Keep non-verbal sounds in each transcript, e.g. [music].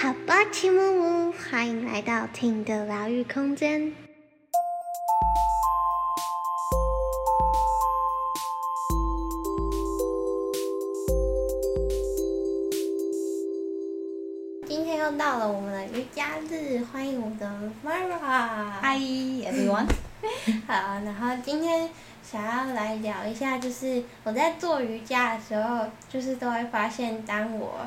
好吧，齐木木，欢迎来到听的疗愈空间。今天又到了我们的瑜伽日，欢迎我的 Mara。Hi everyone。[laughs] 好，然后今天想要来聊一下，就是我在做瑜伽的时候，就是都会发现，当我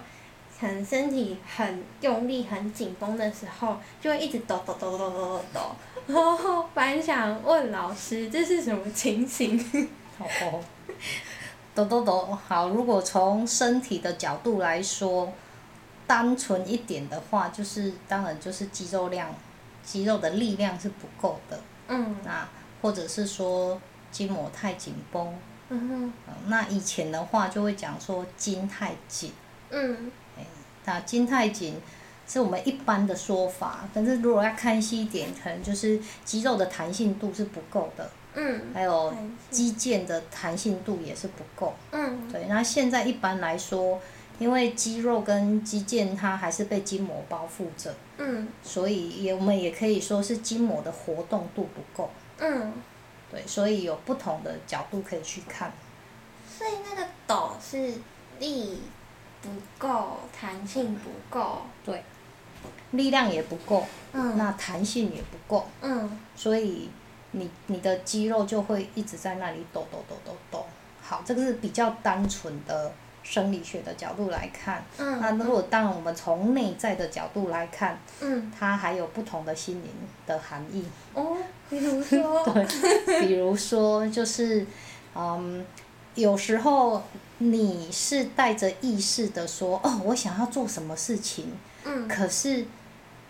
可能身体很用力、很紧绷的时候，就会一直抖抖抖抖抖抖抖。然后本想问老师，这是什么情形？哦，抖抖抖，好。如果从身体的角度来说，单纯一点的话，就是当然就是肌肉量、肌肉的力量是不够的。嗯那或者是说筋膜太紧绷。嗯哼嗯那以前的话就会讲说筋太紧。嗯那筋太紧是我们一般的说法，但是如果要看细一点，可能就是肌肉的弹性度是不够的，嗯还有肌腱的弹性度也是不够。嗯对，那现在一般来说，因为肌肉跟肌腱它还是被筋膜包覆着，嗯所以也我们也可以说是筋膜的活动度不够。嗯，对，所以有不同的角度可以去看。所以那个抖是力不够，弹性不够。对，力量也不够，嗯那弹性也不够，嗯所以你你的肌肉就会一直在那里抖抖抖抖抖。好，这个是比较单纯的生理学的角度来看。嗯那如果当然我们从内在的角度来看，嗯它还有不同的心灵的含义。哦，比如说，[laughs] 对，比如说就是，嗯，有时候你是带着意识的说，哦，我想要做什么事情，嗯。可是，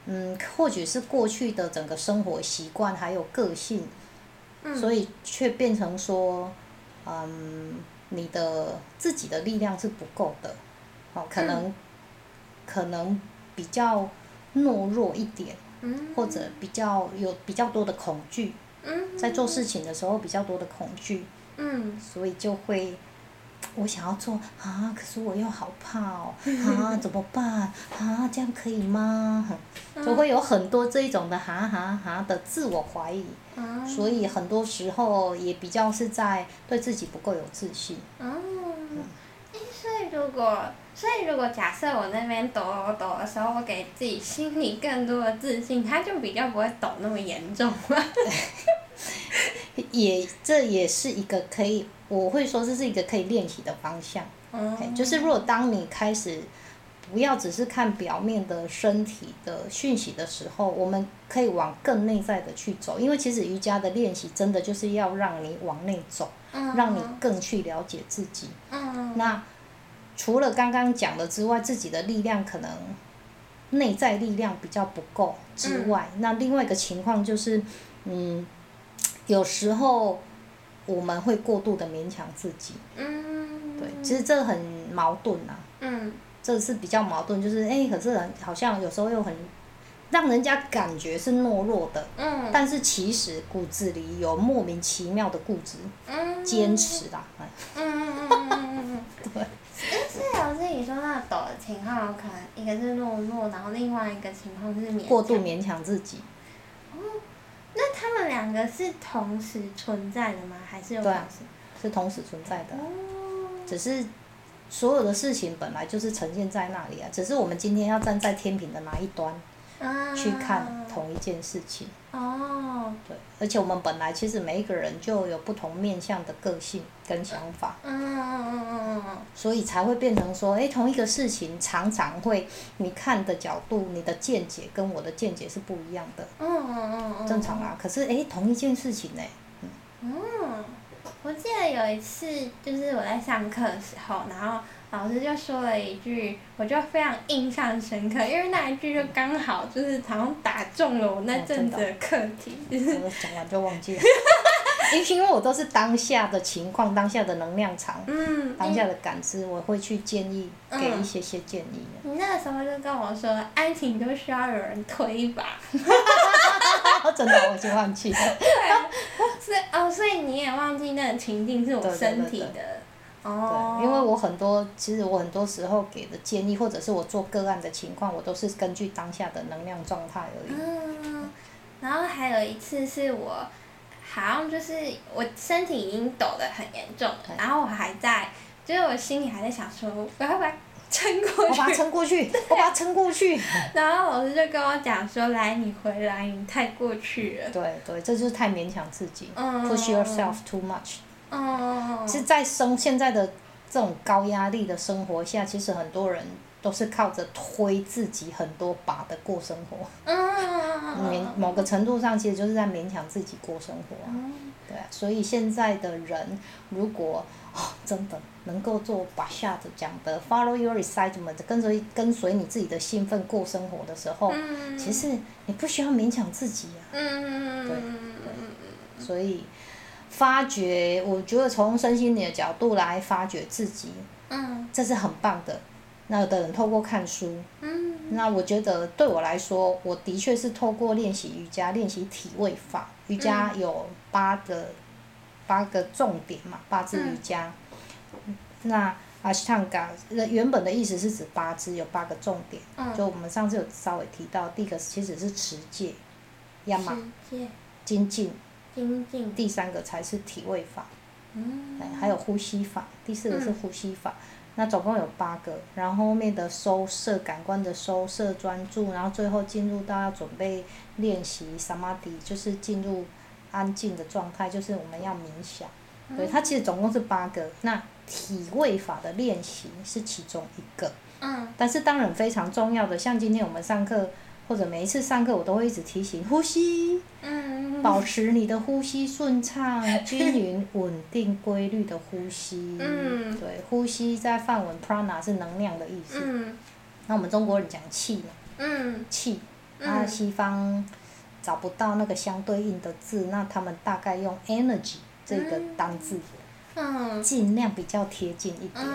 嗯，或许是过去的整个生活习惯还有个性，嗯。所以却变成说，嗯，你的自己的力量是不够的，哦，可能，可能比较懦弱一点，嗯。或者比较有比较多的恐惧。嗯。在做事情的时候比较多的恐惧，嗯。所以就会，我想要做啊，可是我又好怕哦，啊 [laughs] 怎么办啊？这样可以吗？就会有很多这一种的哈哈哈的自我怀疑，啊所以很多时候也比较是在对自己不够有自信。哦，诶所以如果，所以如果假设我那边抖抖抖的时候，我给自己心里更多的自信，他就比较不会抖那么严重了。[laughs] 也这也是一个可以，我会说这是一个可以练习的方向。就是如果当你开始不要只是看表面的身体的讯息的时候，我们可以往更内在的去走，因为其实瑜伽的练习真的就是要让你往内走，嗯。让你更去了解自己。嗯。那除了刚刚讲的之外，自己的力量可能内在力量比较不够之外，那另外一个情况就是，嗯，有时候我们会过度的勉强自己，嗯对，其实这很矛盾啊。嗯这是比较矛盾，就是哎、可是好像有时候又很让人家感觉是懦弱的，嗯但是其实骨子里有莫名其妙的固执、嗯坚持啦。哎嗯嗯嗯嗯嗯嗯。[laughs] 对。诶，所以老师你说那个抖的情况，可能一个是懦弱，然后另外一个情况是勉强过度勉强自己，两个是同时存在的吗？还是有对啊同时？是同时存在的，哦，只是所有的事情本来就是呈现在那里啊，只是我们今天要站在天平的哪一端啊去看同一件事情。哦，对，而且我们本来其实每一个人就有不同面向的个性跟想法。嗯嗯嗯嗯嗯所以才会变成说，诶，同一个事情常常会你看的角度、你的见解跟我的见解是不一样的，嗯嗯嗯嗯，正常啊。可是诶，同一件事情呢，嗯，我记得有一次，就是我在上课的时候，然后老师就说了一句，我就非常印象深刻，因为那一句就刚好就是好像打中了我那阵子的课题，就是我讲完就忘记了。[laughs] 因因为我都是当下的情况、当下的能量场、嗯，当下的感知，我会去建议嗯给一些些建议。你那个时候就跟我说，爱情都需要有人推一把。[laughs] 真的，我已经忘记了。[laughs] 所以哦，所以你也忘记那个情境是我身体的哦。对，因为我很多，其实我很多时候给的建议，或者是我做个案的情况，我都是根据当下的能量状态而已。嗯，然后还有一次是我，好像就是我身体已经抖得很严重了，然后我还在，就是我心里还在想说，我要不要撑过去？我把它撑过去，我把它撑过去。然后老师就跟我讲说：“来，你回来，你太过去了。”对对，这就是太勉强自己、嗯 p u s h yourself too much。嗯。是在生现在的这种高压力的生活下，其实很多人都是靠着推自己很多把的过生活。嗯。勉某个程度上，其实就是在勉强自己过生活。对啊，所以现在的人如果哦真的能够做把下子讲的 follow your excitement，跟随跟随你自己的兴奋过生活的时候，嗯其实你不需要勉强自己啊。嗯。对所以发掘，我觉得从身心灵的角度来发掘自己，嗯。这是很棒的。那有的人透过看书，嗯。那我觉得对我来说，我的确是透过练习瑜伽，练习体位法。瑜伽有八个八个重点嘛，八字瑜伽。那阿斯汤嘎原本的意思是指八字有八个重点，嗯。就我们上次有稍微提到，第一个其实是持戒，亚马世界。精进，第三个才是体位法，嗯。哎还有呼吸法，第四个是呼吸法。那总共有八个，然后后面的收摄感官的收摄专注，然后最后进入到要准备练习 samadhi，就是进入安静的状态，就是我们要冥想。对，它其实总共是八个。那体位法的练习是其中一个，嗯。但是当然非常重要的，像今天我们上课或者每一次上课，我都会一直提醒呼吸，嗯。保持你的呼吸顺畅、均匀、稳定、规律的呼吸。嗯。对，呼吸在梵文 prana 是能量的意思。嗯。那我们中国人讲气嘛，嗯。气，那西方找不到那个相对应的字，那他们大概用 energy 这个单字，嗯。尽量比较贴近一点。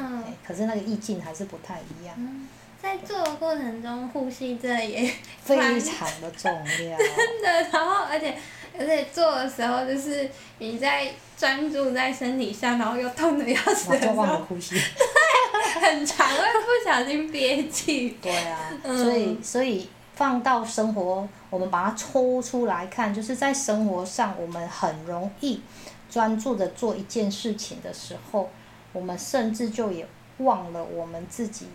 可是那个意境还是不太一样。嗯。在做的过程中，呼吸真的也 [laughs] 非常的重要。[laughs] 真的，然后而且而且做的时候，就是你在专注在身体上，然后又痛的要死的时我就忘了，呼吸。[laughs] 很长会不小心憋气。对啊，嗯所以所以放到生活，我们把它抽出来看，就是在生活上，我们很容易专注的做一件事情的时候，我们甚至就也忘了我们自己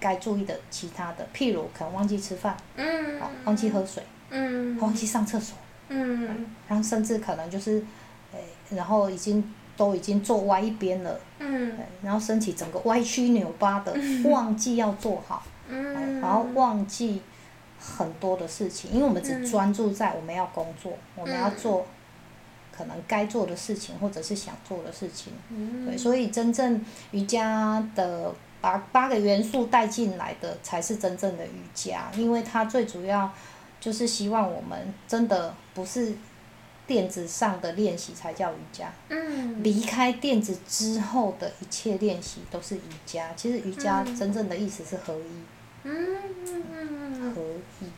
该注意的其他的，譬如可能忘记吃饭，嗯。好，忘记喝水，嗯。忘记上厕所，嗯。然后甚至可能就是，诶，然后已经都已经坐歪一边了，嗯。然后身体整个歪曲扭巴的，忘记要做好。嗯。然后忘记很多的事情，因为我们只嗯专注在我们要工作，我们要做可能该做的事情，或者是想做的事情。嗯。对，所以真正瑜伽的把八个元素带进来的，才是真正的瑜伽，因为它最主要就是希望我们真的不是垫子上的练习才叫瑜伽。嗯。离开垫子之后的一切练习都是瑜伽。其实瑜伽嗯真正的意思是合一。嗯。合一嗯。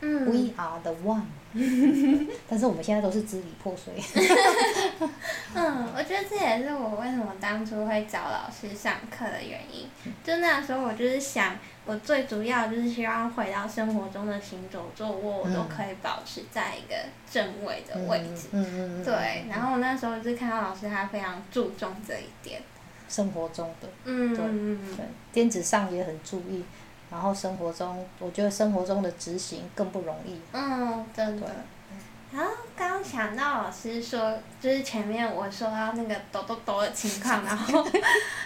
，We are the one。[laughs] 但是我们现在都是支离破碎。[laughs] 嗯，我觉得这也是我为什么当初会找老师上课的原因。就那时候我就是想，我最主要就是希望回到生活中的行走坐卧，我都可以保持在一个正位的位置。嗯嗯嗯。对，然后我那时候就看到老师他非常注重这一点。生活中的，嗯对嗯对，电子上也很注意，然后生活中，我觉得生活中的执行更不容易。嗯，真的。然后刚刚想到老师说，就是前面我说到那个抖抖抖的情况，[laughs] 然后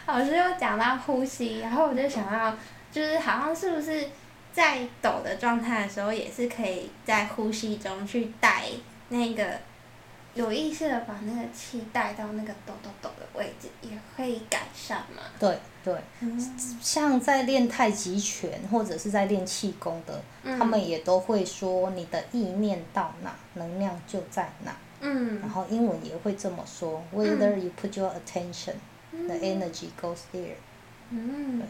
老师又讲到呼吸，然后我就想到，就是好像是不是在抖的状态的时候，也是可以在呼吸中去带那个有意识的把那个气带到那个抖抖抖的位置，也可以改善嘛。对对，嗯。像在练太极拳或者是在练气功的，嗯。他们也都会说你的意念到哪，能量就在哪。然嗯后英文也会这么说，Whether you put your attention, the energy goes there。嗯，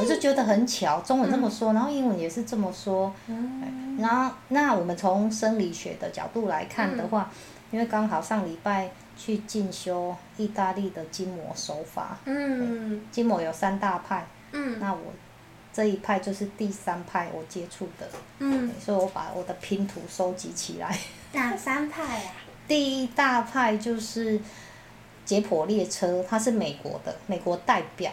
我就觉得很巧，中文这么说，然后英文也是这么说。嗯。然后，那我们从生理学的角度来看的话，因为刚好上礼拜去进修意大利的筋膜手法。嗯筋膜有三大派，嗯那我这一派就是第三派我接触的，嗯，所以我把我的拼图收集起来。哪三派啊？[laughs] 第一大派就是解剖列车，它是美国的，美国代表。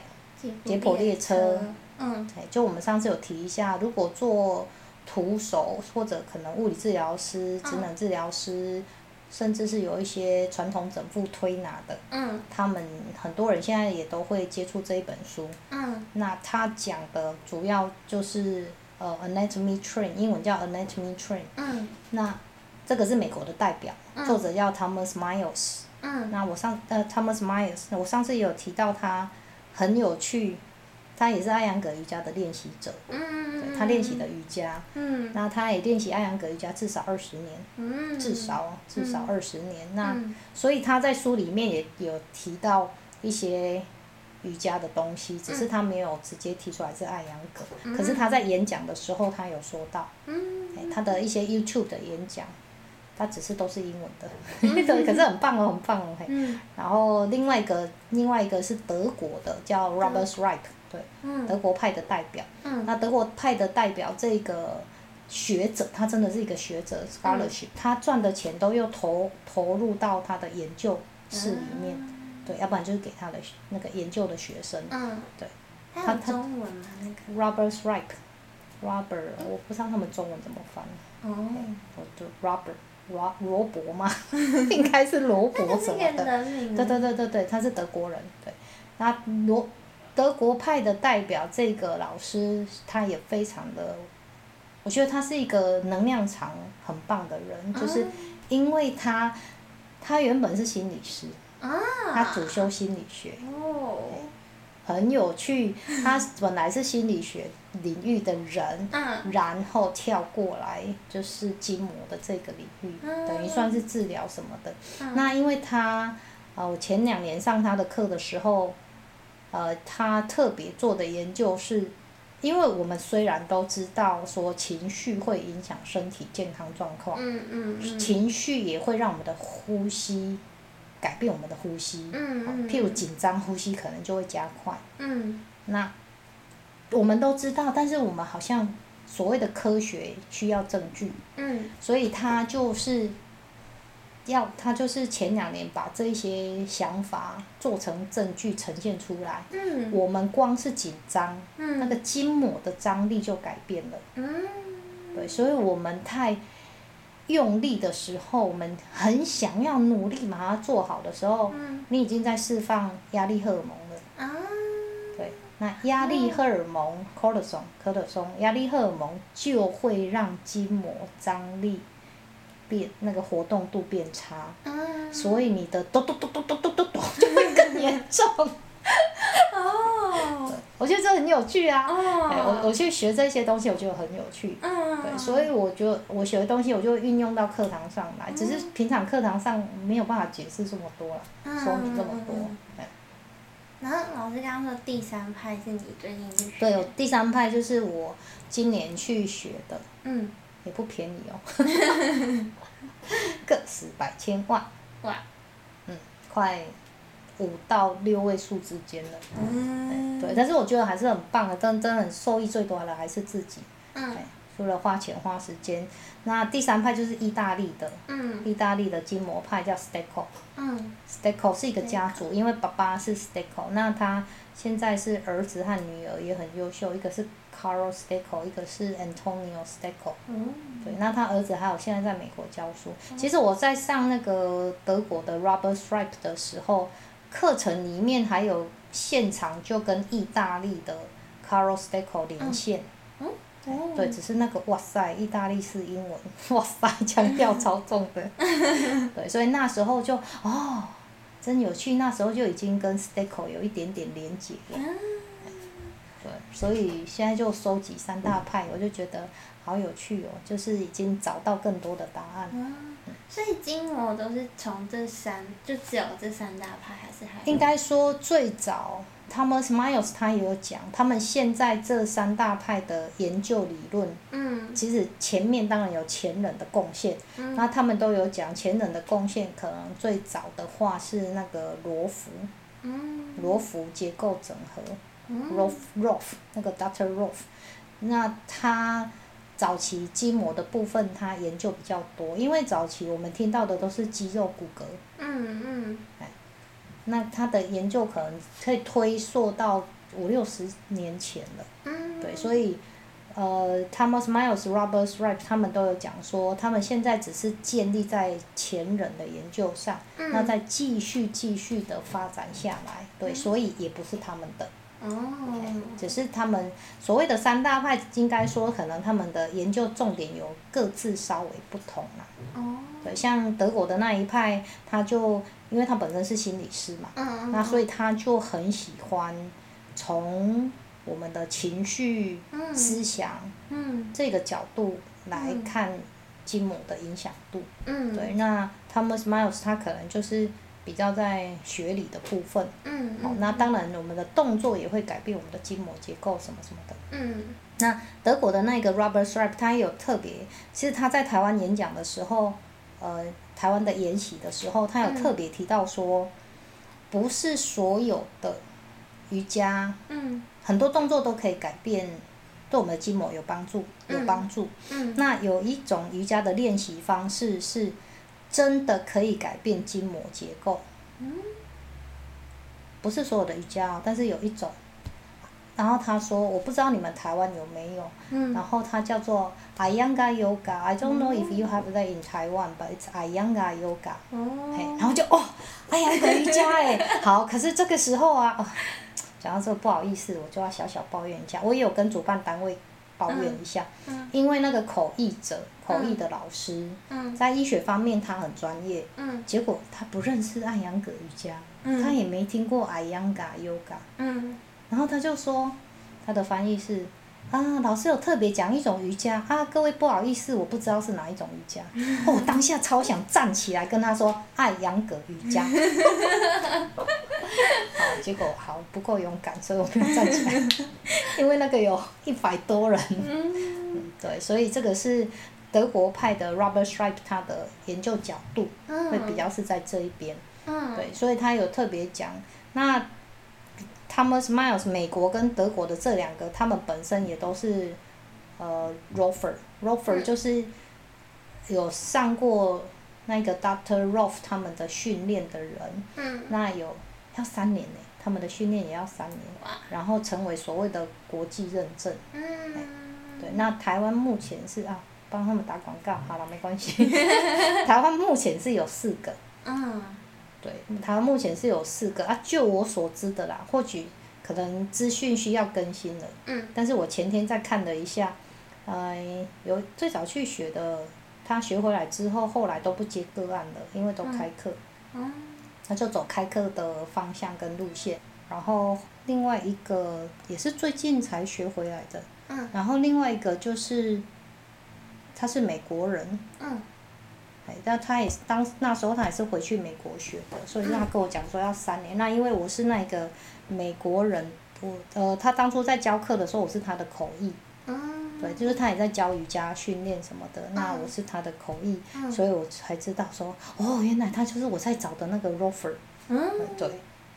解剖列车。嗯哎，就我们上次有提一下，如果做徒手或者可能物理治疗师、职能治疗师，甚至是有一些传统整复推拿的，嗯他们很多人现在也都会接触这一本书。嗯那他讲的主要就是呃 anatomy train，英文叫 anatomy train。嗯那这个是美国的代表，嗯作者叫 Thomas Miles。嗯那我上呃 Thomas Myers，我上次也有提到他很有趣，他也是艾扬格瑜伽的练习者，嗯，他练习的瑜伽，嗯。那他也练习艾扬格瑜伽至少二十年，嗯，至少至少嗯。二十年。那嗯。所以他在书里面也有提到一些瑜伽的东西，只是他没有直接提出来是艾扬格，可是他在演讲的时候他有说到，嗯。哎他的一些 YouTube 的演讲。他只是都是英文的，[laughs] 对，可是很棒哦，很棒哦，嘿。嗯。然后另外一个，另外一个是德国的，叫 Robert Reich，对，嗯德国派的代表。嗯那德国派的代表这个学者，他真的是一个学者 scholarship，、他赚的钱都又投投入到他的研究室里面，对，要不然就是给他的那个研究的学生。嗯，对，他他中文吗？那个 Robert Reich，Robert，我不知道他们中文怎么翻，哦，我就 Robert 罗罗伯嘛？[laughs] 应该是罗伯什么的。人。对对对对对，他是德国人，对。那罗德国派的代表这个老师，他也非常的，我觉得他是一个能量场很棒的人，就是因为他他原本是心理师，啊。他主修心理学，哦。很有趣。他本来是心理学领域的人，嗯然后跳过来就是筋膜的这个领域，嗯等于算是治疗什么的。嗯那因为他，呃，我前两年上他的课的时候，呃，他特别做的研究是，因为我们虽然都知道说情绪会影响身体健康状况，嗯嗯嗯。情绪也会让我们的呼吸改变我们的呼吸，嗯嗯。譬如紧张呼吸可能就会加快。嗯那我们都知道，但是我们好像所谓的科学需要证据，嗯所以他就是要他就是前两年把这些想法做成证据呈现出来。嗯。我们光是紧张，嗯。那个筋膜的张力就改变了。嗯。对，所以我们太用力的时候，我们很想要努力把它做好的时候，嗯。你已经在释放压力荷尔蒙了。啊。对，那压力荷尔蒙 cortisol 科特松，压力荷尔蒙就会让筋膜张力变那个活动度变差，嗯。所以你的咚咚咚咚咚咚咚咚就会更严重。哦。我觉得这很有趣啊！我我去学这些东西，我觉得很有趣。嗯。对，所以我就我学的东西，我就运用到课堂上来，只是平常课堂上没有办法解释这么多了，说明这么多。对。然后老师刚刚说第三派是你最近去学对，第三派就是我今年去学的，嗯，也不便宜哦，[laughs] 个十百千万，哇，嗯，快五到六位数之间了。嗯，对，但是我觉得还是很棒的，真真的受益最多的还是自己。除了花钱花时间，那第三派就是意大利的，嗯。意大利的筋膜派叫 Stecco。嗯。Stecco 是一个家族，因为爸爸是 Stecco，那他现在是儿子和女儿也很优秀，一个是 Carlo Stecco，一个是 Antonio Stecco。嗯对，那他儿子还有现在在美国教书。其实我在上那个德国的 Robert Stripe 的时候，课程里面还有现场就跟意大利的 Carlo Stecco 连线。哦对，只是那个哇塞，意大利式英文，[laughs] 哇塞，腔调超重的。[laughs] 对，所以那时候就哦，真有趣，那时候就已经跟 Stecco 有一点点连结了。对，所以现在就收集三大派，我就觉得好有趣哦，就是已经找到更多的答案。嗯，所以筋膜都是从这三，就只有这三大派，还是还有应该说最早 Thomas Miles 他也有讲，他们现在这三大派的研究理论，嗯。其实前面当然有前人的贡献，那他们都有讲前人的贡献，可能最早的话是那个罗浮，嗯。罗浮结构整合。嗯。Rolf Rolf 那个 Doctor Rolf，那他早期筋膜的部分他研究比较多，因为早期我们听到的都是肌肉骨骼，嗯嗯那他的研究可能可以推溯到五六十年前了，嗯，对，所以。呃，Thomas Miles、Robert s r i p e 他们都有讲说，他们现在只是建立在前人的研究上，嗯那再继续继续的发展下来，对，所以也不是他们的。哦，只是他们所谓的三大派，应该说可能他们的研究重点有各自稍微不同啦。哦，对，像德国的那一派，他就因为他本身是心理师嘛，那所以他就很喜欢从我们的情绪、嗯思想嗯这个角度来嗯看筋膜的影响度。嗯，对，那 Thomas Miles 他可能就是比较在学理的部分。那当然我们的动作也会改变我们的筋膜结构什么什么的。嗯那德国的那个 Robert Stripe，他也有特别，其实他在台湾演讲的时候，呃，台湾的研习的时候，他有特别提到说，不是所有的瑜伽，嗯很多动作都可以改变，对我们的筋膜有帮助，有帮助。嗯那有一种瑜伽的练习方式是真的可以改变筋膜结构，嗯不是所有的瑜伽哦，但是有一种。然后他说，我不知道你们台湾有没有，嗯。然后他叫做 Iyengar Yoga。I don't know if you have that in Taiwan, but it's Iyengar Yoga。然后就哦，哎呀，个瑜伽哎，[laughs] 好，可是这个时候啊，哦，讲到这个不好意思，我就要小小抱怨一下，我也有跟主办单位抱怨一下，嗯因为那个口译者、口译的老师，嗯。在医学方面他很专业，嗯。结果他不认识艾扬格瑜伽，嗯。他也没听过 Iyengar Yoga，嗯然后他就说，他的翻译是。啊，老师有特别讲一种瑜伽啊，各位不好意思，我不知道是哪一种瑜伽。哦，我当下超想站起来跟他说艾扬格瑜伽。[laughs] 好，结果好不够勇敢，所以我没有站起来，[laughs] 因为那个有一百多人。嗯对，所以这个是德国派的 Robert Stripe 他的研究角度嗯，会比较是在这一边。嗯对，所以他有特别讲，那 Thomas Miles 美国跟德国的这两个，他们本身也都是呃 Rofer，Rofer 嗯就是有上过那个 Doctor Rolf 他们的训练的人，嗯那有要三年呢，他们的训练也要三年哇，然后成为所谓的国际认证。嗯，对，那台湾目前是啊，帮他们打广告，好了，没关系。[laughs] 台湾目前是有四个。嗯对，台湾目前是有四个啊，就我所知的啦，或许可能资讯需要更新了，嗯。但是我前天再看了一下，呃，有最早去学的，他学回来之后，后来都不接个案了，因为都开课，嗯。他就走开课的方向跟路线，然后另外一个也是最近才学回来的，嗯。然后另外一个就是他是美国人，嗯哎，但他也是当那时候他也是回去美国学的，所以他跟我讲说要三年。那因为我是那个美国人，我呃，他当初在教课的时候我是他的口译，嗯，对，就是他也在教瑜伽训练什么的，那我是他的口译，嗯所以我才知道说，哦，原来他就是我在找的那个 Rofer，嗯对。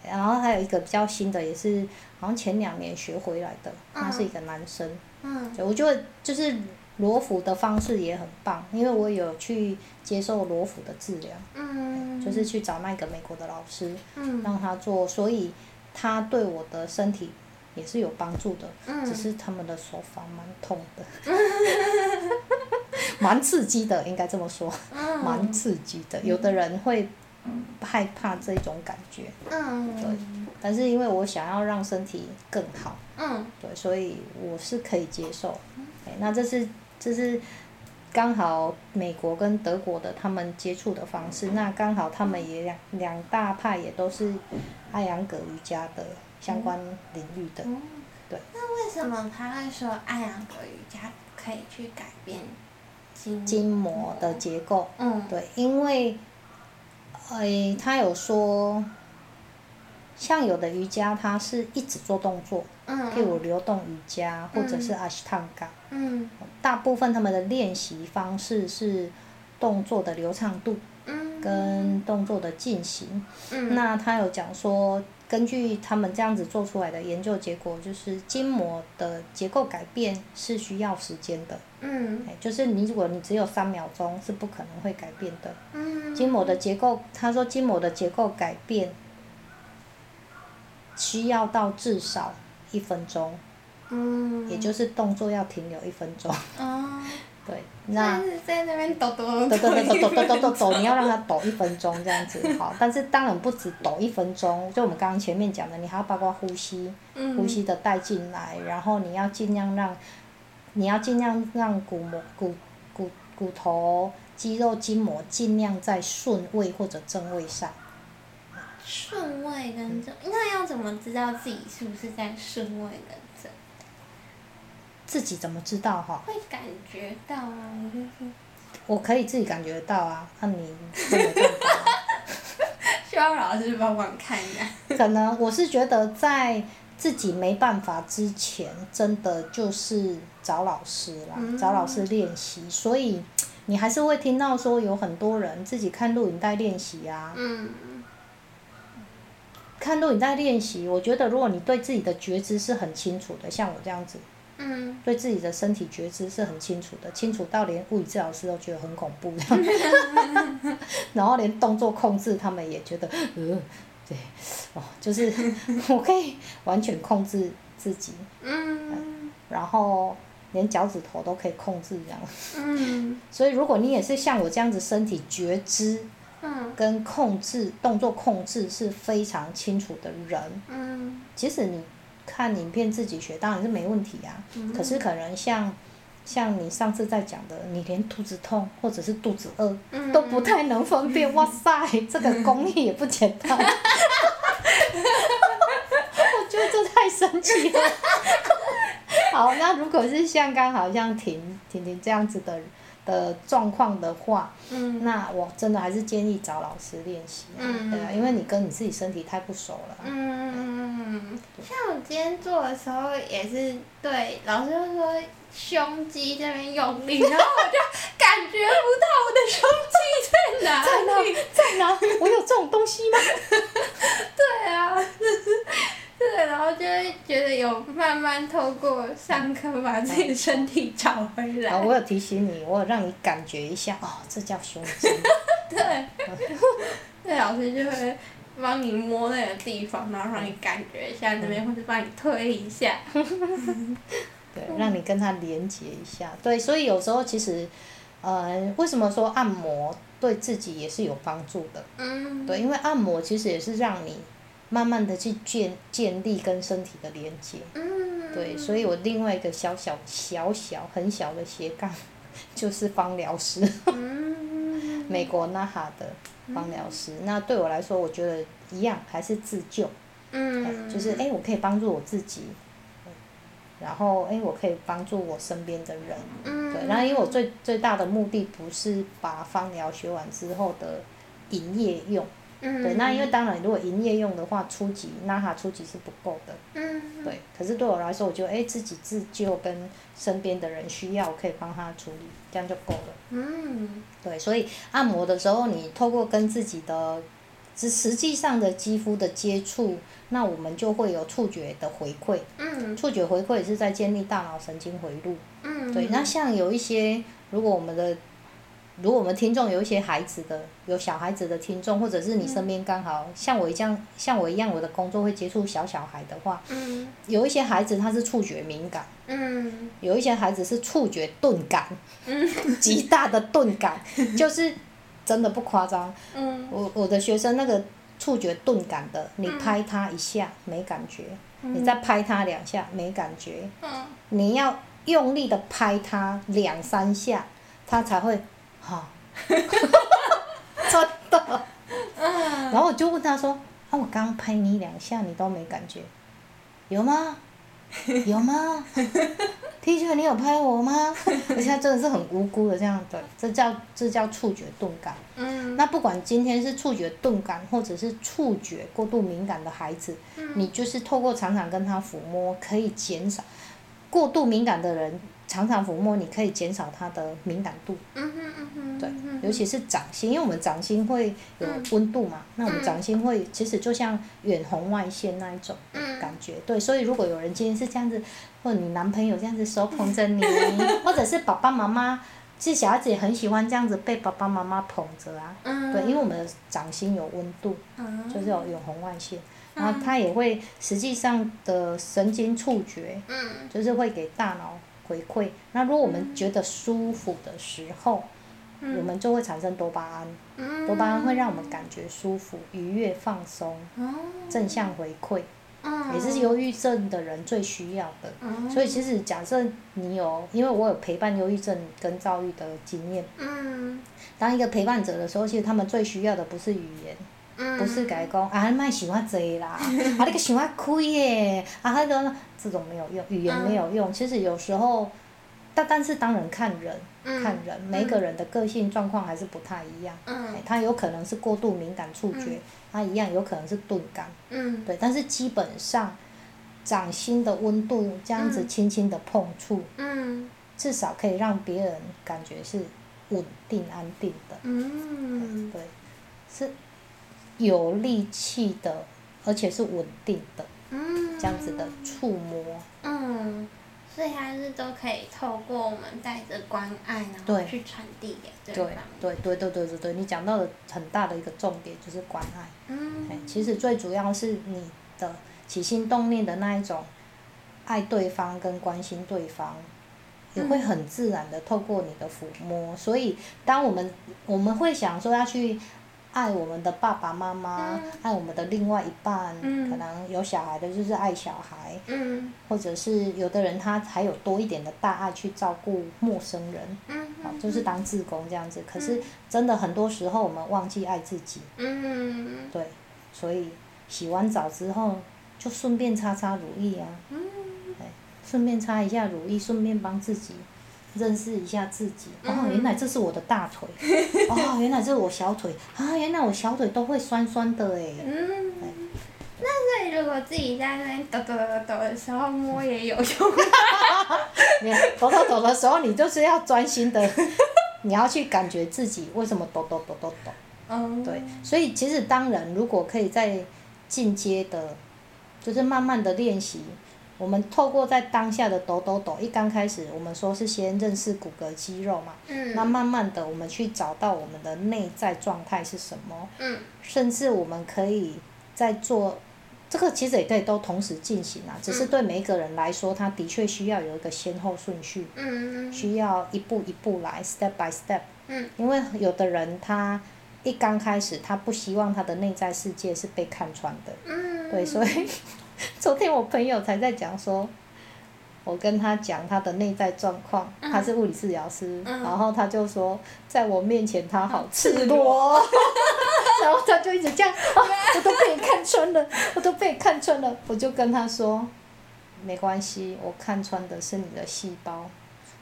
然后还有一个比较新的，也是好像前两年学回来的，他是一个男生。嗯对，我觉得就是罗浮的方式也很棒，因为我有去接受罗浮的治疗，嗯，就是去找那个美国的老师嗯让他做，所以他对我的身体也是有帮助的，嗯只是他们的手法蛮痛的，[laughs] 蛮刺激的，应该这么说，嗯蛮刺激的，有的人会害怕这种感觉，嗯对但是因为我想要让身体更好。嗯对，所以我是可以接受。哎，那这是这是刚好美国跟德国的他们接触的方式，那刚好他们也两两大派也都是艾扬格瑜伽的相关领域的。嗯，对。那为什么他会说艾扬格瑜伽可以去改变筋筋膜的结构，嗯对，因为，诶，他有说，像有的瑜伽它是一直做动作，嗯，譬如流动瑜伽或者是阿斯汤嘎，嗯。大部分他们的练习方式是动作的流畅度嗯。跟动作的进行。嗯。那他有讲说，根据他们这样子做出来的研究结果，就是筋膜的结构改变是需要时间的。嗯。哎，就是你如果你只有三秒钟是不可能会改变的。嗯。筋膜的结构，他说筋膜的结构改变需要到至少一分钟，嗯，也就是动作要停留一分钟。哦，[laughs] 对，那在那边抖抖抖抖抖抖抖抖抖你要让它抖一分钟这样子好，[laughs] 但是当然不止抖一分钟，就我们刚刚前面讲的，你还要包括呼吸，嗯呼吸的带进来，然后你要尽量让，你要尽量让骨膜骨骨骨头肌肉筋膜尽量在顺位或者正位上。顺位跟正，那要怎么知道自己是不是在顺位跟正？自己怎么知道哈？会感觉到啊，就是我可以自己感觉到啊，那、你没有办法啊。需要老师帮忙看一下。可能我是觉得在自己没办法之前，真的就是找老师啦，嗯找老师练习。所以你还是会听到说有很多人自己看录影带练习啊，嗯看录影带练习。我觉得如果你对自己的觉知是很清楚的，像我这样子，嗯对自己的身体觉知是很清楚的，清楚到连物理治疗师都觉得很恐怖 [laughs] 然后连动作控制他们也觉得，呃，对，哦，就是 [laughs] 我可以完全控制自己，嗯然后连脚趾头都可以控制这样。嗯所以如果你也是像我这样子身体觉知嗯跟控制动作控制是非常清楚的人，嗯即使你看影片自己学，当然是没问题啊。可是可能像像你上次在讲的，你连肚子痛或者是肚子饿嗯都不太能分辨，[laughs] 哇塞，这个功力也不简单。[laughs] 我觉得这太神奇了。[laughs] 好，那如果是像刚好像婷婷婷这样子的的状况的话，嗯那我真的还是建议找老师练习啊，嗯对啊，因为你跟你自己身体太不熟了。嗯，像我今天做的时候也是对老师就说胸肌这边用力，[laughs] 然后我就感觉不到我的胸肌在哪在哪里。？在哪？我有这种东西吗？[laughs] 对啊，对，然后就会觉得有慢慢透过上课把自己身体找回来。啊，我有提醒你，我有让你感觉一下，哦，这叫胸肌。[laughs] 对，[laughs] 对，老师就会帮你摸那个地方，然后让你感觉一下那边，或者帮你推一下。[laughs] 对，让你跟它连接一下。对，所以有时候其实，呃，为什么说按摩对自己也是有帮助的？嗯，对，因为按摩其实也是让你慢慢的去建建立跟身体的连接。嗯，对，所以我另外一个小小小小很小的斜杠，就是芳疗师，嗯，[laughs] 美国那哈的芳疗师。那对我来说，我觉得一样还是自救。嗯，就是哎、诶我可以帮助我自己，嗯然后哎、诶我可以帮助我身边的人，嗯，对。然后因为我最最大的目的不是把芳疗学完之后的营业用，嗯，对。那因为当然如果营业用的话，初级那哈初级是不够的，嗯，对。可是对我来说，我觉得哎、诶自己自救跟身边的人需要，我可以帮他处理，这样就够了。嗯，对，所以按摩的时候，你透过跟自己的实实际上的肌肤的接触，那我们就会有触觉的回馈。嗯，触觉回馈也是在建立大脑神经回路。嗯，对，那像有一些，如果我们的，如果我们听众有一些孩子的，有小孩子的听众，或者是你身边刚好像我一样，像我一样，我的工作会接触小小孩的话，嗯，有一些孩子他是触觉敏感，嗯，有一些孩子是触觉钝感，嗯，极大的钝感，[laughs] 就是真的不夸张。嗯，我我的学生那个触觉钝感的，你拍他一下没感觉，你再拍他两下没感觉，嗯，你要用力的拍他两三下，他才会哈，[laughs] 真的。嗯，然后我就问他说：“啊，我刚拍你两下，你都没感觉，有吗？[laughs] 有吗？T 恤你有拍我吗？而且他真的是很无辜的这样的，这叫这叫触觉钝感。嗯那不管今天是触觉钝感，或者是触觉过度敏感的孩子，嗯你就是透过常常跟他抚摸，可以减少过度敏感的人，常常抚摸，你可以减少他的敏感度。嗯哼嗯哼，对尤其是掌心，因为我们掌心会有温度嘛，那我们掌心会其实就像远红外线那一种嗯。感觉。对，所以如果有人今天是这样子，或者你男朋友这样子手捧着你，或者是爸爸妈妈，其实小孩子也很喜欢这样子被爸爸妈妈捧着啊。嗯，对，因为我们的掌心有温度，嗯就是有远红外线，然后它也会实际上的神经触觉，嗯就是会给大脑回馈。那如果我们觉得舒服的时候，我们就会产生多巴胺，嗯，多巴胺会让我们感觉舒服、愉悦、放松、哦，正向回馈，嗯，也是忧郁症的人最需要的。嗯，所以其实假设你有，因为我有陪伴忧郁症跟躁郁的经验，嗯当一个陪伴者的时候，其实他们最需要的不是语言。嗯，不是甲伊讲 [laughs] 啊，你莫想遐济啦，啊，你个想遐开耶，啊，那个这种没有用，语言没有用。其实有时候，但但是当然看人，嗯。看人，每个人的个性状况还是不太一样。他有可能是过度敏感触觉，他一样有可能是钝感，嗯。对。但是基本上，掌心的温度这样子轻轻的碰触，嗯。至少可以让别人感觉是稳定安定的。嗯。对，是有力气的，而且是稳定的嗯，这样子的触摸。嗯，所以还是都可以透过我们带着关爱，然后对去传递给对对方。对对对对对对，你讲到的很大的一个重点就是关爱。嗯哎，其实最主要是你的起心动念的那一种爱对方跟关心对方，也会很自然的透过你的抚摸。所以，当我们我们会想说要去爱我们的爸爸妈妈，嗯。爱我们的另外一半，嗯。可能有小孩的就是爱小孩，嗯。或者是有的人他还有多一点的大爱去照顾陌生人。就是当志工这样子。可是真的很多时候我们忘记爱自己，嗯。对，所以洗完澡之后就顺便擦擦乳液啊，顺便擦一下乳液，顺便帮自己认识一下自己。哦，嗯原来这是我的大腿，[laughs] 哦，原来这是我小腿啊，原来我小腿都会酸酸的哎。嗯。那所以如果自己在那边抖抖抖抖的时候摸也有用。[laughs] 你看抖抖抖的时候，你就是要专心的，[laughs] 你要去感觉自己为什么抖抖抖抖抖。嗯。对，所以其实当然，如果可以在进阶的，就是慢慢的练习，我们透过在当下的抖抖抖，一刚开始我们说是先认识骨骼肌肉嘛，嗯。那慢慢的我们去找到我们的内在状态是什么，嗯甚至我们可以在做。这个其实也可以都同时进行啊，只是对每一个人来说，他的确需要有一个先后顺序，嗯需要一步一步来，step by step。嗯因为有的人他一刚开始，他不希望他的内在世界是被看穿的，嗯。对，所以 [laughs] 昨天我朋友才在讲说，我跟他讲他的内在状况，嗯。他是物理治疗师，嗯。然后他就说，在我面前他好赤赤裸，[laughs] 然后他就一直这样，啊，[laughs] 我都被你看穿了，我都被你看穿了，我就跟他说，没关系，我看穿的是你的细胞。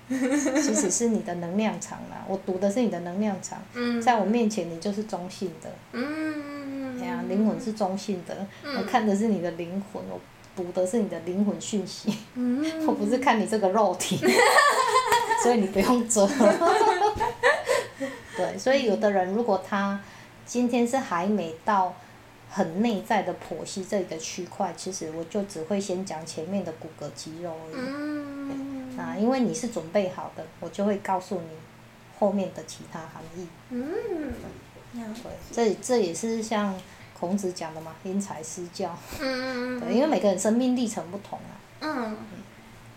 其实是你的能量场啦，[laughs] 我读的是你的能量场，嗯。在我面前你就是中性的，嗯。哎呀，灵魂是中性的，我看的是你的灵魂，我读的是你的灵魂讯息，嗯。[laughs] 我不是看你这个肉体，[laughs] 所以你不用遮。对，所以有的人如果他今天是还没到很内在的剖析这个区块，其实我就只会先讲前面的骨骼肌肉而已。嗯。啊，因为你是准备好的，我就会告诉你后面的其他含义。嗯。了对，这这也是像孔子讲的嘛，因材施教。嗯。对，因为每个人生命历程不同啊。嗯。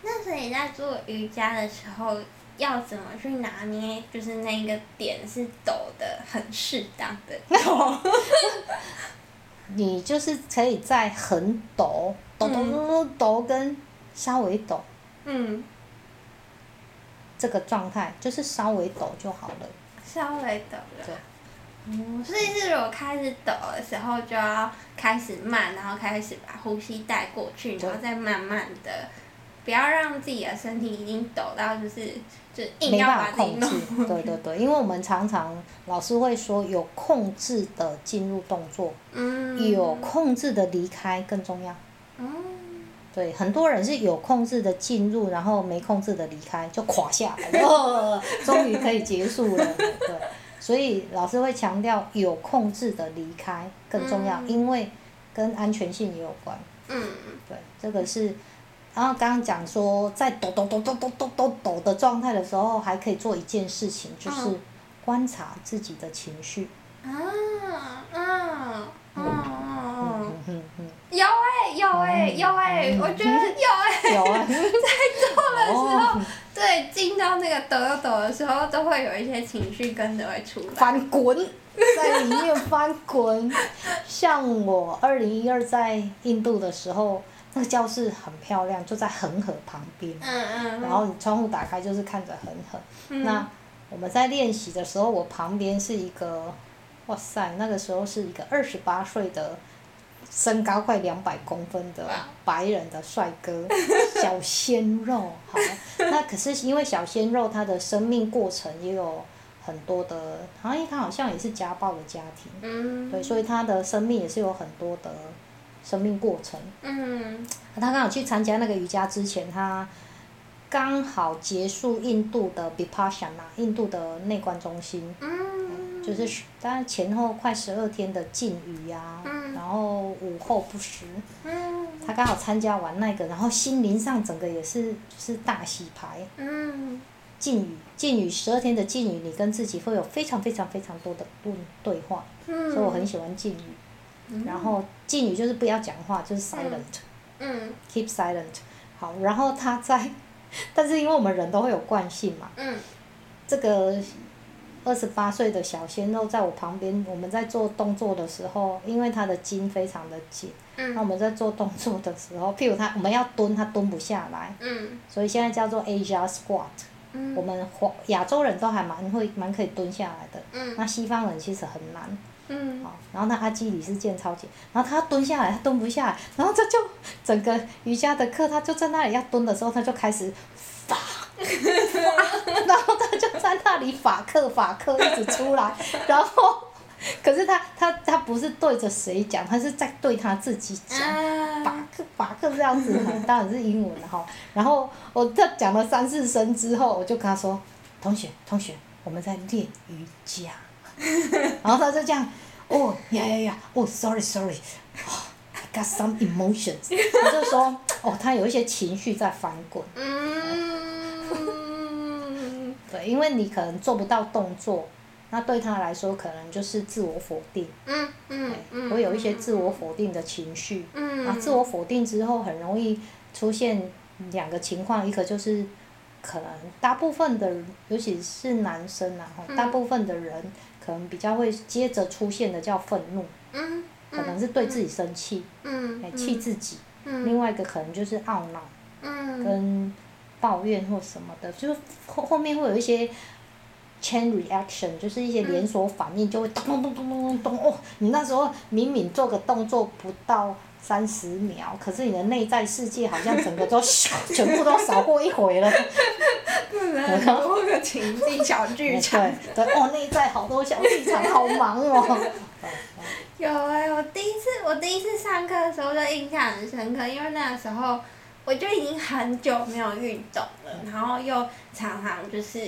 那所以在做瑜伽的时候，要怎么去拿捏，就是那个点是抖的很适当的？[laughs] 你就是可以在很抖、抖抖抖抖抖跟稍微抖嗯。这个状态，就是稍微抖就好了。稍微抖了。对。嗯，所以是我开始抖的时候，就要开始慢，然后开始把呼吸带过去，然后再慢慢的不要让自己的身体已经抖到就是就硬没要把办法控自己弄制，[laughs] 对对对，因为我们常常老师会说，有控制的进入动作，嗯有控制的离开更重要。嗯对，很多人是有控制的进入，然后没控制的离开，就垮下来了，[laughs] 哦终于可以结束了。对，所以老师会强调有控制的离开更重要，嗯因为跟安全性也有关。嗯对，这个是。然后刚刚讲说，在抖抖抖抖抖抖抖抖的状态的时候，还可以做一件事情，就是嗯观察自己的情绪。啊嗯嗯嗯嗯嗯嗯，有哎、有哎、有哎、我觉得有哎、[laughs] 有啊。[laughs] 在做的时候，对，进到那个抖抖抖的时候，都会有一些情绪跟着会出来。翻滚，在里面翻滚。[laughs] 像我二零一二在印度的时候，那个教室很漂亮，就在恒河旁边。嗯嗯。然后你窗户打开就是看着恒河。嗯那我们在练习的时候，我旁边是一个，哇塞，那个时候是一个二十八岁的，身高快两百公分的白人的帅哥，[laughs] 小鲜肉。好，那可是因为小鲜肉他的生命过程也有很多的，好像他好像也是家暴的家庭，嗯。对，所以他的生命也是有很多的生命过程。嗯他刚好去参加那个瑜伽之前，他刚好结束印度的 Vipassana，印度的内观中心，嗯。就是大概前后快十二天的禁语呀、嗯然后午后不食。嗯他刚好参加完那个，然后心灵上整个也是就是大洗牌。嗯禁语，禁语十二天的禁语，你跟自己会有非常非常非常多的对对话，嗯。所以我很喜欢禁语。嗯然后禁语就是不要讲话，就是 silent。嗯 keep silent。好，然后他在，[laughs] 但是因为我们人都会有惯性嘛，嗯这个二十八岁的小鲜肉在我旁边，我们在做动作的时候，因为他的筋非常的紧，嗯。那我们在做动作的时候，譬如他我们要蹲，他蹲不下来，嗯所以现在叫做 Asia squat。嗯。我们华亚洲人都还蛮会蛮可以蹲下来的，嗯那西方人其实很难。嗯。好，然后那阿基里斯腱超姐，然后他蹲下来，他蹲不下来，然后他就整个瑜伽的课，他就在那里要蹲的时候，他就开始 [laughs] 然后他就在那里法克法克一直出来，然后 [laughs] 可是他他他不是对着谁讲，他是在对他自己讲。法啊。克法克这样子，当然是英文了哈。然后我他讲了三四声之后，我就跟他说：“同学，同学，我们在练瑜伽。[laughs] ”然后他就这样，哦呀呀呀，哦，sorry，sorry，哦，I got some emotions。他就说，哦，他有一些情绪在翻滚。嗯。对，因为你可能做不到动作，那对他来说可能就是自我否定，嗯嗯嗯。会有一些自我否定的情绪。嗯。那自我否定之后，很容易出现两个情况，一个就是可能大部分的，尤其是男生啊，吼嗯大部分的人可能比较会接着出现的叫愤怒，嗯。可能是对自己生气，嗯。哎，气自己；嗯。另外一个可能就是懊恼嗯。跟抱怨或什么的，就是后后面会有一些。chain reaction 就是一些连锁反应，就会咚咚咚咚咚咚咚哦！你那时候明明做个动作不到三十秒，可是你的内在世界好像整个都 [laughs] 全部都扫过一回了。很多个情境小剧场。[laughs] 对对哦，内在好多小剧场，好忙哦。[laughs] 有哎、我第一次我第一次上课的时候就印象很深刻，因为那个时候我就已经很久没有运动了，然后又常常就是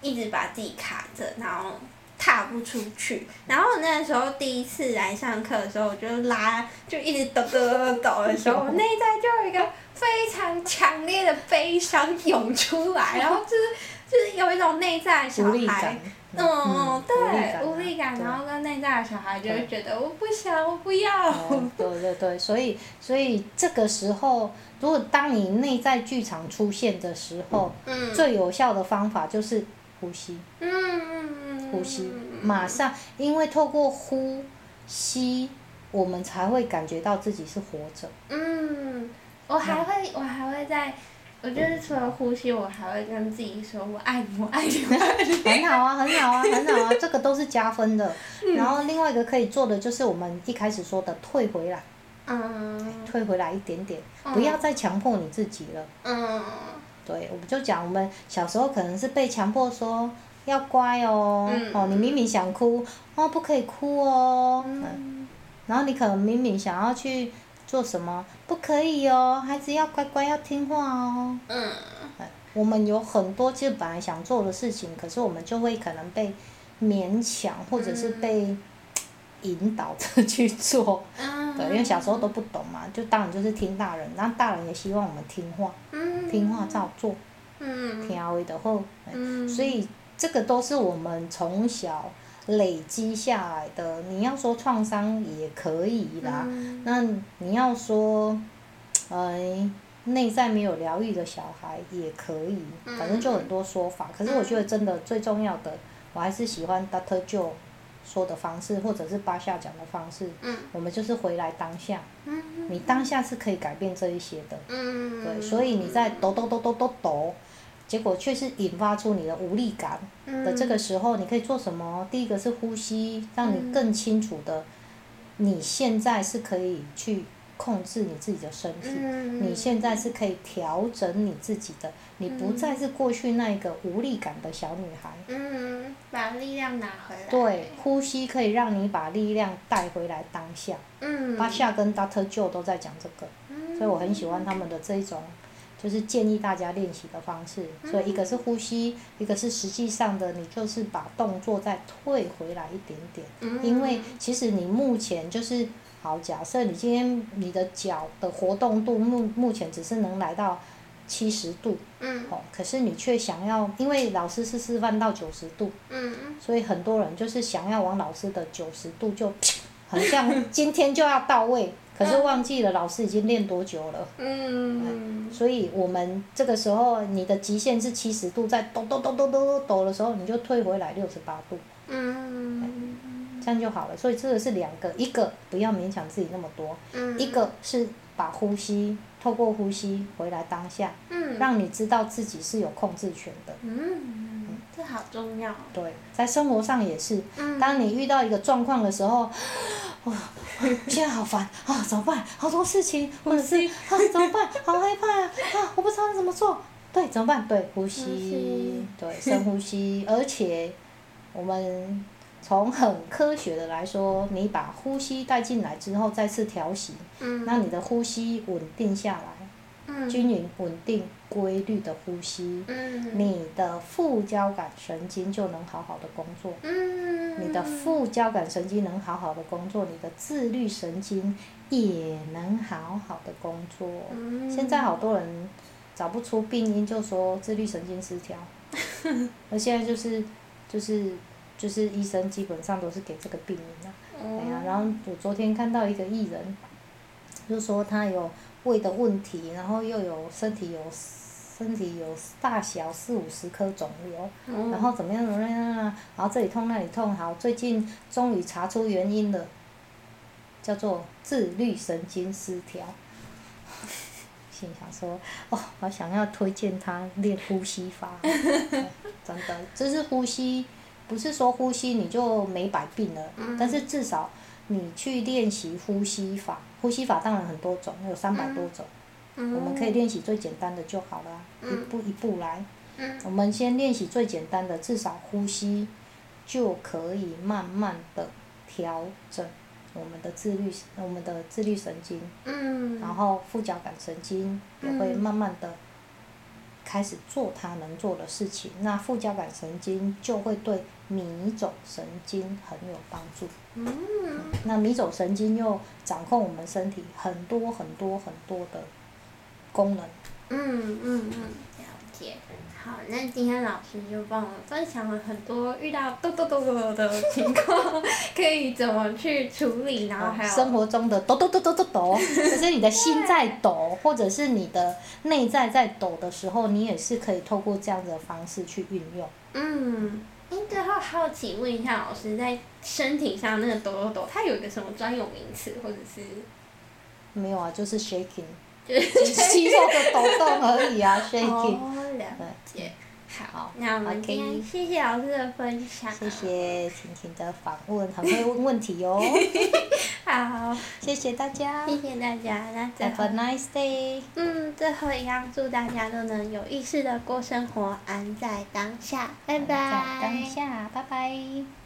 一直把自己卡着，然后踏不出去。然后我那时候第一次来上课的时候，我就拉就一直抖抖抖抖的时候，我 [laughs] 内在就有一个非常强烈的悲伤涌出来，然后就是就是有一种内在的小孩。嗯嗯，对，无力感然后跟内在的小孩就会觉得我不想，我不要。哦对对对，所以所以这个时候，如果当你内在剧场出现的时候，嗯最有效的方法就是呼吸，嗯嗯嗯。呼吸，马上，因为透过呼吸，我们才会感觉到自己是活着。嗯，我还会，我还会在，我就是除了呼吸，我还会跟自己说我爱你，我爱你，我爱你。[laughs] 很好啊，很好啊，很好啊，这个都是加分的。嗯然后另外一个可以做的就是我们一开始说的退回来，嗯。退回来一点点，不要再强迫你自己了。嗯。对，我们就讲，我们小时候可能是被强迫说要乖哦，哦，你明明想哭，哦，不可以哭哦。嗯。然后你可能明明想要去做什么，不可以哦，孩子要乖乖要听话哦。嗯。我们有很多其实本来想做的事情，可是我们就会可能被勉强，或者是被引导着去做。对，因为小时候都不懂嘛，就当然就是听大人，然后大人也希望我们听话，听话照做，听话的后。所以这个都是我们从小累积下来的。你要说创伤也可以啦，那你要说，哎。内在没有疗愈的小孩也可以，反正就很多说法。可是我觉得真的最重要的，我还是喜欢 Doctor Joe 说的方式，或者是巴夏讲的方式。我们就是回来当下，你当下是可以改变这一些的。对，所以你在抖抖抖抖抖抖，结果却是引发出你的无力感的这个时候，你可以做什么？第一个是呼吸，让你更清楚的，你现在是可以去。控制你自己的身体，你现在是可以调整你自己的，你不再是过去那一个无力感的小女孩。嗯，把力量拿回来。对，呼吸可以让你把力量带回来当下。嗯。巴夏跟 Doctor Joe 都在讲这个，所以我很喜欢他们的这一种，就是建议大家练习的方式。所以一个是呼吸，一个是实际上的，你就是把动作再退回来一点点。嗯。因为其实你目前就是。好，假设你今天你的脚的活动度目目前只是能来到七十度，嗯哦，可是你却想要，因为老师是示范到九十度，嗯所以很多人就是想要往老师的九十度就，好像今天就要到位，可是忘记了老师已经练多久了，所以我们这个时候你的极限是七十度，在抖抖抖抖抖抖的时候，你就退回来六十八度。这样就好了，所以这个是两个，一个不要勉强自己那么多，一个是把呼吸透过呼吸回来当下，让你知道自己是有控制权的。嗯，这好重要。对，在生活上也是，当你遇到一个状况的时候，哇，现在好烦啊，怎么办？好多事情，或者是啊，怎么办？好害怕啊，啊，我不知道怎么做。对，怎么办？对，呼吸，对，深呼吸，而且我们。从很科学的来说，你把呼吸带进来之后，再次调息，那你的呼吸稳定下来，均匀、稳定、规律的呼吸，你的副交感神经就能好好的工作。你的副交感神经能好好的工作，你的自律神经也能好好的工作。现在好多人找不出病因，就说自律神经失调，[laughs] 那现在就是就是。就是医生基本上都是给这个病人的，哎呀，然后我昨天看到一个艺人，就说他有胃的问题，然后又有身体有身体有大小四五十颗肿瘤，然后怎么样怎么样啊，然后这里痛那里痛，好，最近终于查出原因了，叫做自律神经失调，[laughs] 心想说，哦，我想要推荐他练呼吸法，[laughs] 真的，就是呼吸。不是说呼吸你就没百病了，但是至少你去练习呼吸法，呼吸法当然很多种，有三百多种，我们可以练习最简单的就好了，一步一步来。我们先练习最简单的，至少呼吸就可以慢慢的调整我们的自律，我们的自律神经，然后副交感神经也会慢慢的。开始做它能做的事情，那副交感神经就会对迷走神经很有帮助。嗯，那迷走神经又掌控我们身体很多很多很多的功能。嗯嗯嗯，了解。好，那今天老师就帮我们分享了很多遇到抖抖抖抖的情况，可以怎么去处理，然后还有生活中的抖抖抖抖抖抖，[laughs] 就是你的心在抖，或者是你的内在在抖的时候，你也是可以透过这样的方式去运用。嗯，最后好奇问一下老师，在身体上那个抖抖抖，它有一个什么专有名词，或者是？没有啊，就是 shaking 就是。肌肉的抖动而已啊，[laughs] shaking。哦，了解。好，那我们今天谢谢老师的分享。谢谢婷婷的访问，很会问问题哟。[laughs] [laughs] 好，谢谢大家。谢谢大家。那再 Have a，nice day。嗯，最后一样，祝大家都能有意识的过生活，安在当下，拜拜。在当下，拜拜。